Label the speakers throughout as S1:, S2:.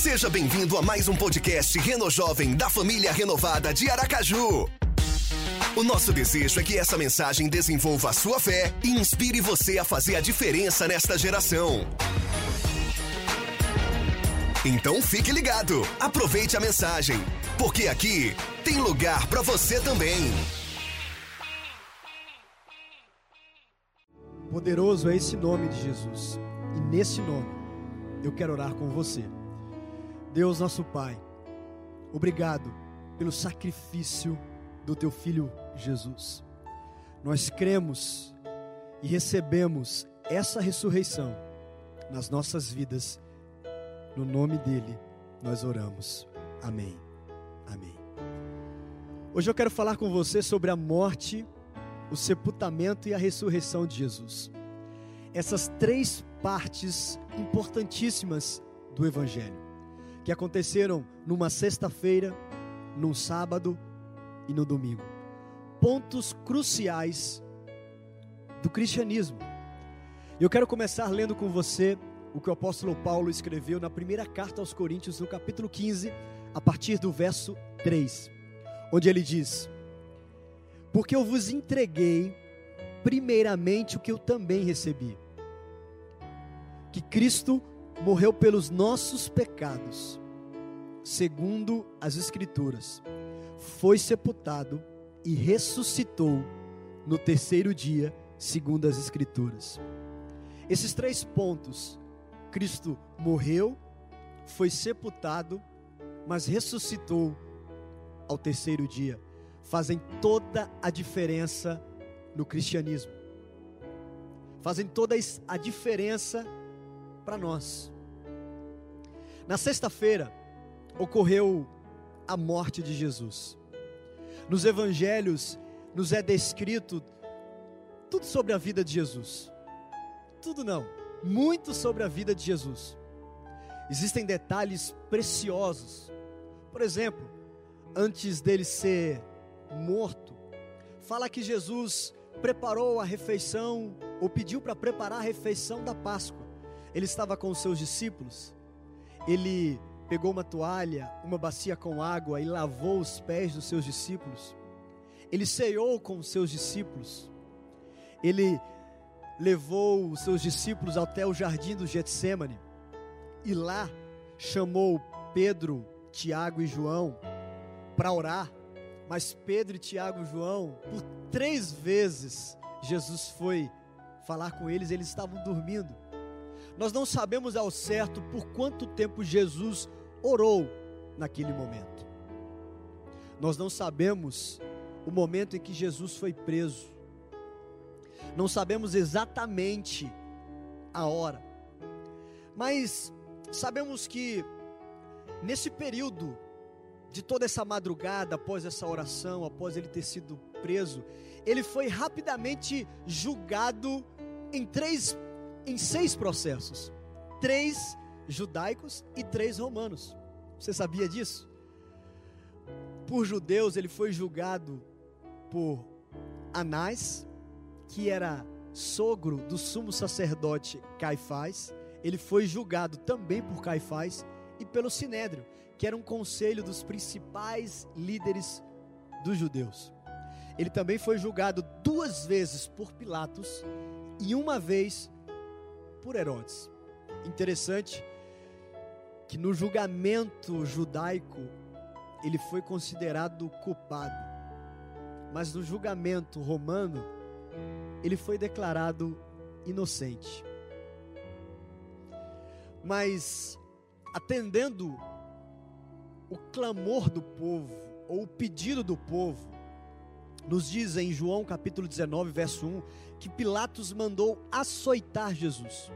S1: Seja bem-vindo a mais um podcast Reno Jovem da família renovada de Aracaju. O nosso desejo é que essa mensagem desenvolva a sua fé e inspire você a fazer a diferença nesta geração. Então fique ligado, aproveite a mensagem, porque aqui tem lugar para você também.
S2: Poderoso é esse nome de Jesus, e nesse nome eu quero orar com você. Deus, nosso Pai, obrigado pelo sacrifício do teu filho Jesus. Nós cremos e recebemos essa ressurreição nas nossas vidas no nome dele nós oramos. Amém. Amém. Hoje eu quero falar com você sobre a morte, o sepultamento e a ressurreição de Jesus. Essas três partes importantíssimas do Evangelho, que aconteceram numa sexta-feira, num sábado e no domingo. Pontos cruciais do cristianismo. Eu quero começar lendo com você o que o apóstolo Paulo escreveu na primeira carta aos Coríntios, no capítulo 15, a partir do verso 3, onde ele diz: Porque eu vos entreguei primeiramente o que eu também recebi, que Cristo morreu pelos nossos pecados, segundo as Escrituras, foi sepultado e ressuscitou no terceiro dia, segundo as Escrituras. Esses três pontos Cristo morreu, foi sepultado, mas ressuscitou ao terceiro dia, fazem toda a diferença no cristianismo. Fazem toda a diferença para nós. Na sexta-feira ocorreu a morte de Jesus. Nos evangelhos nos é descrito tudo sobre a vida de Jesus. Tudo não muito sobre a vida de Jesus. Existem detalhes preciosos. Por exemplo, antes dele ser morto, fala que Jesus preparou a refeição, ou pediu para preparar a refeição da Páscoa. Ele estava com os seus discípulos, ele pegou uma toalha, uma bacia com água e lavou os pés dos seus discípulos. Ele ceou com os seus discípulos. Ele levou os seus discípulos até o jardim do Getsemane e lá chamou Pedro, Tiago e João para orar. Mas Pedro, Tiago e João, por três vezes Jesus foi falar com eles, eles estavam dormindo. Nós não sabemos ao certo por quanto tempo Jesus orou naquele momento. Nós não sabemos o momento em que Jesus foi preso não sabemos exatamente a hora, mas sabemos que nesse período de toda essa madrugada, após essa oração, após ele ter sido preso, ele foi rapidamente julgado em três, em seis processos, três judaicos e três romanos. Você sabia disso? Por judeus ele foi julgado por Anás, que era sogro do sumo sacerdote Caifás, ele foi julgado também por Caifás e pelo Sinédrio, que era um conselho dos principais líderes dos judeus. Ele também foi julgado duas vezes por Pilatos e uma vez por Herodes. Interessante que no julgamento judaico ele foi considerado culpado, mas no julgamento romano ele foi declarado inocente. Mas, atendendo o clamor do povo, ou o pedido do povo, nos diz em João capítulo 19, verso 1, que Pilatos mandou açoitar Jesus.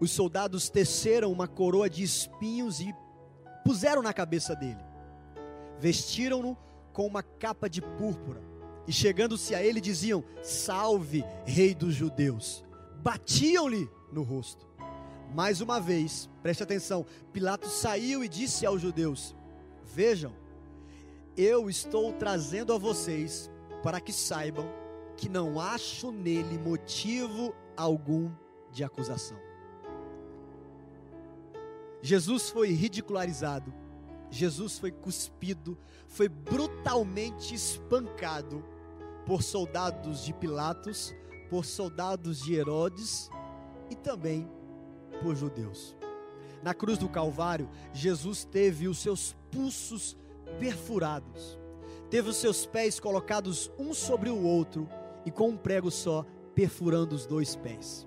S2: Os soldados teceram uma coroa de espinhos e puseram na cabeça dele. Vestiram-no com uma capa de púrpura e chegando-se a ele diziam: Salve, Rei dos Judeus. Batiam-lhe no rosto. Mais uma vez, preste atenção: Pilatos saiu e disse aos judeus: Vejam, eu estou trazendo a vocês para que saibam que não acho nele motivo algum de acusação. Jesus foi ridicularizado, Jesus foi cuspido, foi brutalmente espancado por soldados de Pilatos, por soldados de Herodes e também por judeus. Na cruz do Calvário, Jesus teve os seus pulsos perfurados, teve os seus pés colocados um sobre o outro e com um prego só perfurando os dois pés.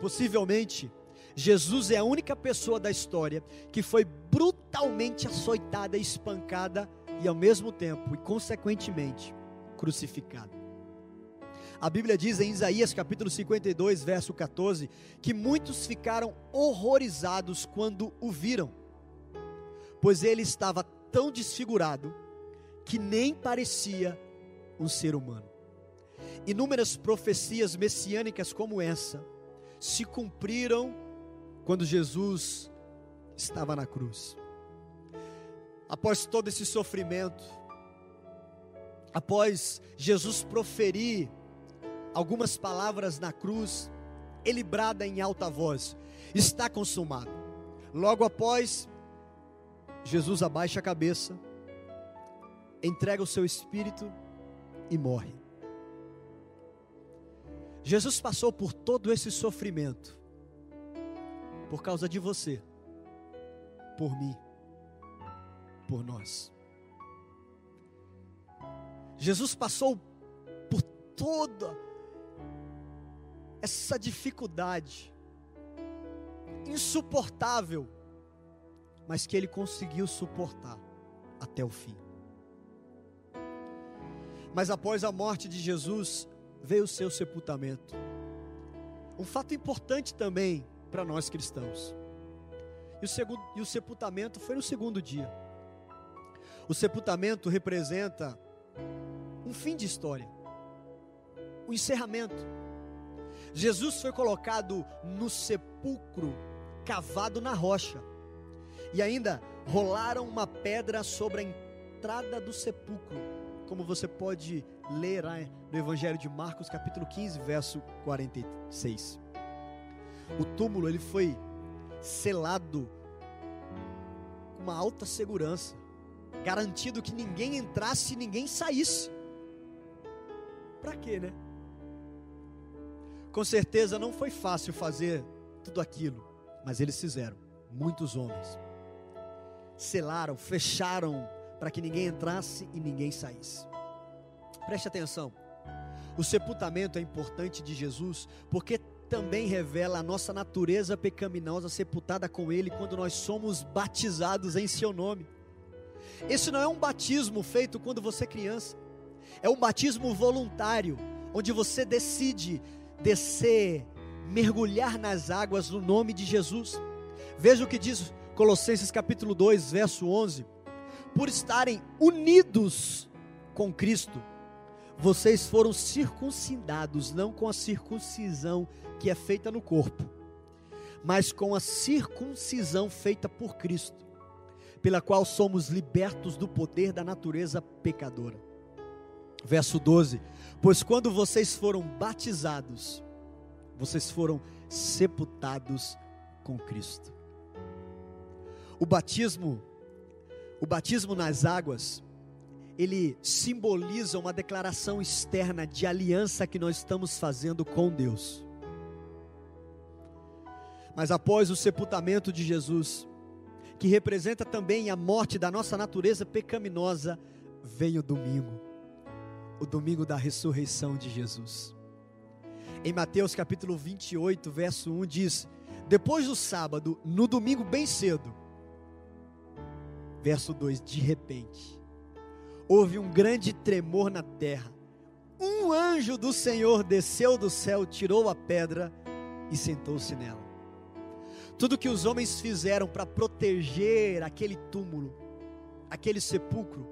S2: Possivelmente, Jesus é a única pessoa da história que foi brutalmente açoitada, espancada e ao mesmo tempo e consequentemente crucificada. A Bíblia diz em Isaías capítulo 52, verso 14, que muitos ficaram horrorizados quando o viram, pois ele estava tão desfigurado que nem parecia um ser humano. Inúmeras profecias messiânicas como essa se cumpriram quando Jesus estava na cruz. Após todo esse sofrimento, após Jesus proferir algumas palavras na cruz, ele brada em alta voz: Está consumado. Logo após, Jesus abaixa a cabeça, entrega o seu espírito e morre. Jesus passou por todo esse sofrimento por causa de você, por mim, por nós. Jesus passou por toda essa dificuldade insuportável, mas que ele conseguiu suportar até o fim. Mas após a morte de Jesus, veio o seu sepultamento. Um fato importante também para nós cristãos. E o, segundo, e o sepultamento foi no segundo dia. O sepultamento representa um fim de história, o um encerramento. Jesus foi colocado no sepulcro cavado na rocha, e ainda rolaram uma pedra sobre a entrada do sepulcro, como você pode ler no Evangelho de Marcos, capítulo 15, verso 46. O túmulo ele foi selado com uma alta segurança, garantido que ninguém entrasse e ninguém saísse. Para quê, né? Com certeza não foi fácil fazer tudo aquilo, mas eles fizeram, muitos homens. Selaram, fecharam para que ninguém entrasse e ninguém saísse. Preste atenção. O sepultamento é importante de Jesus porque também revela a nossa natureza pecaminosa sepultada com Ele quando nós somos batizados em Seu nome. Esse não é um batismo feito quando você é criança, é um batismo voluntário, onde você decide descer, mergulhar nas águas no nome de Jesus. Veja o que diz Colossenses capítulo 2, verso 11: por estarem unidos com Cristo, vocês foram circuncidados, não com a circuncisão que é feita no corpo, mas com a circuncisão feita por Cristo, pela qual somos libertos do poder da natureza pecadora. Verso 12: Pois quando vocês foram batizados, vocês foram sepultados com Cristo. O batismo, o batismo nas águas, ele simboliza uma declaração externa de aliança que nós estamos fazendo com Deus. Mas após o sepultamento de Jesus, que representa também a morte da nossa natureza pecaminosa, vem o domingo, o domingo da ressurreição de Jesus. Em Mateus capítulo 28, verso 1 diz: Depois do sábado, no domingo bem cedo, verso 2: De repente, houve um grande tremor na terra. Um anjo do Senhor desceu do céu, tirou a pedra e sentou-se nela. Tudo que os homens fizeram para proteger aquele túmulo, aquele sepulcro,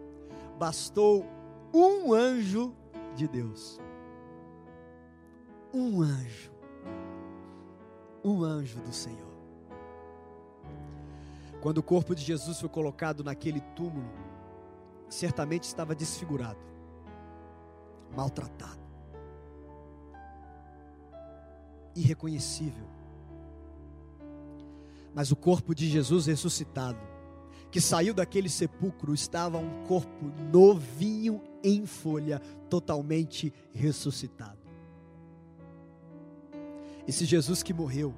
S2: bastou um anjo de Deus. Um anjo. Um anjo do Senhor. Quando o corpo de Jesus foi colocado naquele túmulo, certamente estava desfigurado, maltratado, irreconhecível. Mas o corpo de Jesus ressuscitado, que saiu daquele sepulcro, estava um corpo novinho em folha, totalmente ressuscitado. Esse Jesus que morreu,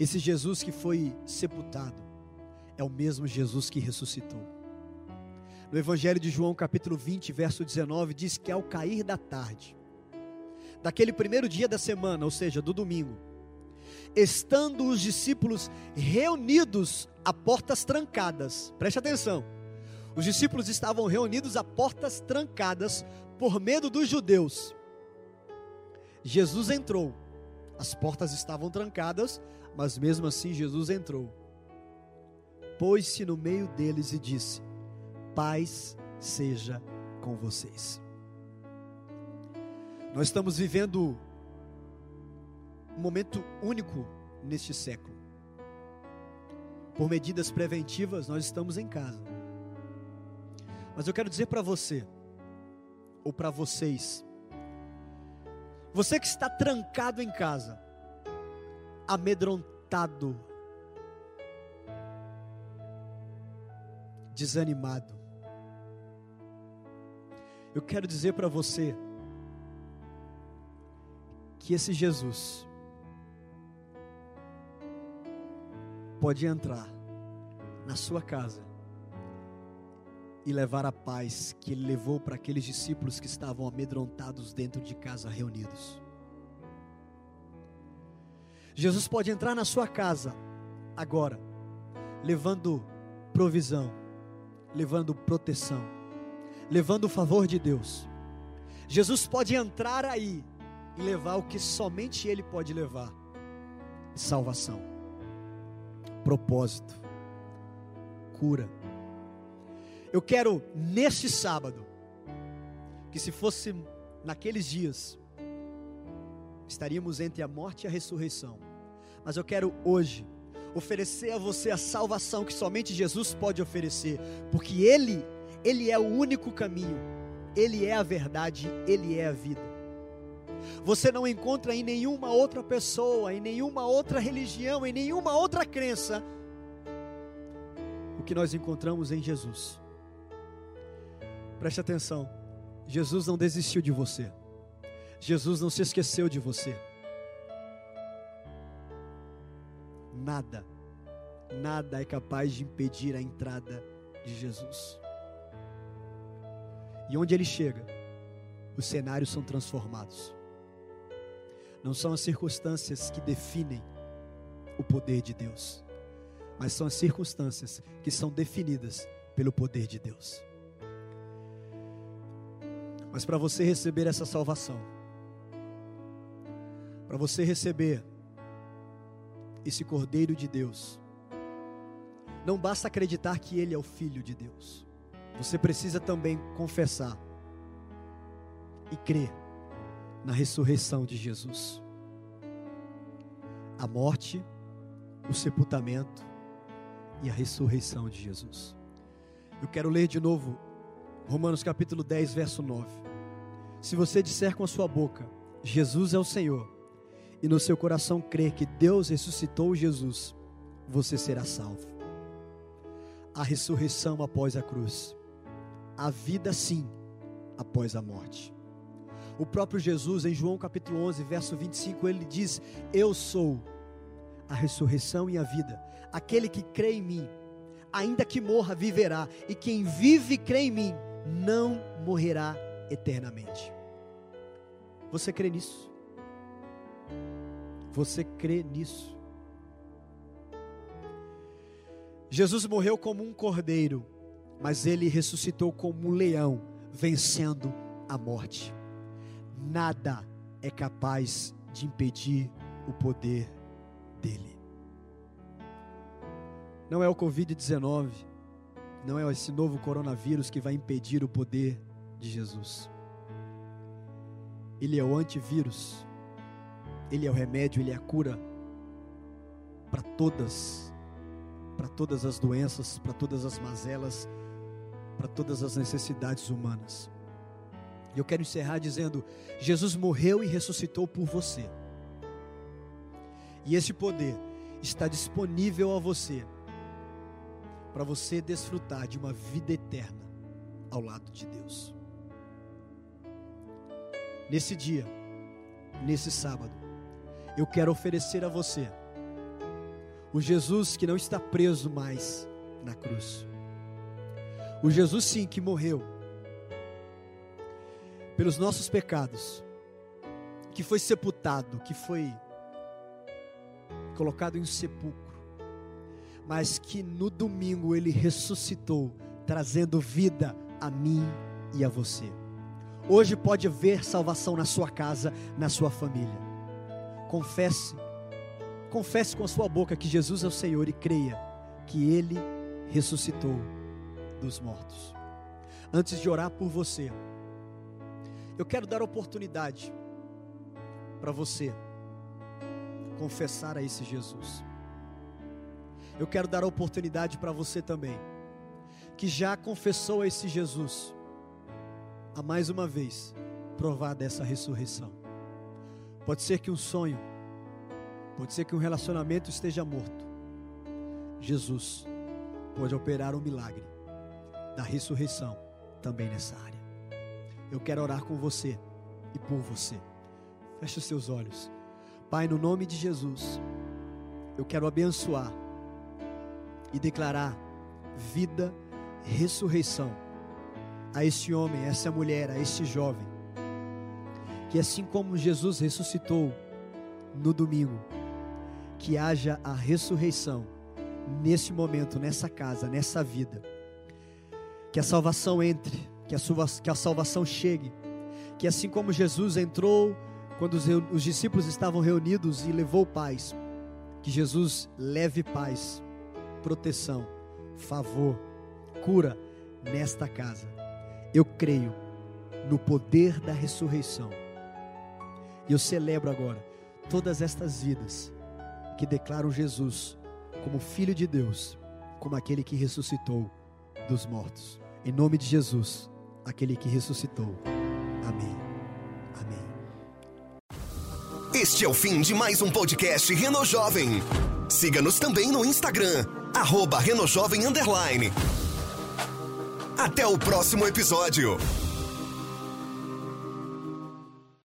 S2: esse Jesus que foi sepultado, é o mesmo Jesus que ressuscitou. No Evangelho de João, capítulo 20, verso 19, diz que ao cair da tarde, daquele primeiro dia da semana, ou seja, do domingo, estando os discípulos reunidos a portas trancadas, preste atenção, os discípulos estavam reunidos a portas trancadas por medo dos judeus. Jesus entrou, as portas estavam trancadas, mas mesmo assim Jesus entrou, pôs-se no meio deles e disse: Paz seja com vocês. Nós estamos vivendo um momento único neste século. Por medidas preventivas, nós estamos em casa. Mas eu quero dizer para você, ou para vocês, você que está trancado em casa, amedrontado, desanimado, eu quero dizer para você que esse Jesus pode entrar na sua casa e levar a paz que ele levou para aqueles discípulos que estavam amedrontados dentro de casa reunidos. Jesus pode entrar na sua casa agora, levando provisão, levando proteção, levando o favor de Deus. Jesus pode entrar aí e levar o que somente Ele pode levar: salvação, propósito, cura. Eu quero neste sábado, que se fosse naqueles dias, estaríamos entre a morte e a ressurreição, mas eu quero hoje oferecer a você a salvação que somente Jesus pode oferecer, porque Ele, Ele é o único caminho, Ele é a verdade, Ele é a vida. Você não encontra em nenhuma outra pessoa, em nenhuma outra religião, em nenhuma outra crença o que nós encontramos em Jesus. Preste atenção. Jesus não desistiu de você. Jesus não se esqueceu de você. Nada, nada é capaz de impedir a entrada de Jesus. E onde ele chega, os cenários são transformados. Não são as circunstâncias que definem o poder de Deus, mas são as circunstâncias que são definidas pelo poder de Deus. Mas para você receber essa salvação, para você receber esse Cordeiro de Deus, não basta acreditar que Ele é o Filho de Deus, você precisa também confessar e crer na ressurreição de Jesus. A morte, o sepultamento e a ressurreição de Jesus. Eu quero ler de novo Romanos capítulo 10, verso 9. Se você disser com a sua boca, Jesus é o Senhor, e no seu coração crer que Deus ressuscitou Jesus, você será salvo. A ressurreição após a cruz, a vida sim após a morte. O próprio Jesus, em João capítulo 11, verso 25, ele diz: Eu sou a ressurreição e a vida. Aquele que crê em mim, ainda que morra, viverá. E quem vive e crê em mim, não morrerá eternamente. Você crê nisso? Você crê nisso? Jesus morreu como um cordeiro, mas ele ressuscitou como um leão, vencendo a morte nada é capaz de impedir o poder dele. Não é o Covid-19, não é esse novo coronavírus que vai impedir o poder de Jesus. Ele é o antivírus, ele é o remédio, ele é a cura para todas, para todas as doenças, para todas as mazelas, para todas as necessidades humanas. E eu quero encerrar dizendo: Jesus morreu e ressuscitou por você. E esse poder, está disponível a você para você desfrutar de uma vida eterna ao lado de Deus. Nesse dia, nesse sábado, eu quero oferecer a você o Jesus que não está preso mais na cruz. O Jesus, sim, que morreu pelos nossos pecados, que foi sepultado, que foi colocado em um sepulcro, mas que no domingo ele ressuscitou, trazendo vida a mim e a você. Hoje pode haver salvação na sua casa, na sua família. Confesse, confesse com a sua boca que Jesus é o Senhor e creia que ele ressuscitou dos mortos. Antes de orar por você, eu quero dar oportunidade para você confessar a esse Jesus. Eu quero dar oportunidade para você também, que já confessou a esse Jesus, a mais uma vez provar dessa ressurreição. Pode ser que um sonho, pode ser que um relacionamento esteja morto. Jesus pode operar um milagre da ressurreição também nessa área. Eu quero orar com você e por você. Feche os seus olhos. Pai, no nome de Jesus, eu quero abençoar e declarar vida, ressurreição a este homem, a essa mulher, a este jovem. Que assim como Jesus ressuscitou no domingo, que haja a ressurreição nesse momento, nessa casa, nessa vida. Que a salvação entre, que a, que a salvação chegue. Que assim como Jesus entrou quando os, os discípulos estavam reunidos e levou paz, que Jesus leve paz, proteção, favor, cura nesta casa. Eu creio no poder da ressurreição. E eu celebro agora todas estas vidas que declaram Jesus como Filho de Deus, como aquele que ressuscitou dos mortos. Em nome de Jesus, aquele que ressuscitou. Amém. Amém.
S1: Este é o fim de mais um podcast Reno Jovem. Siga-nos também no Instagram, arroba Renojovem Underline. Até o próximo episódio.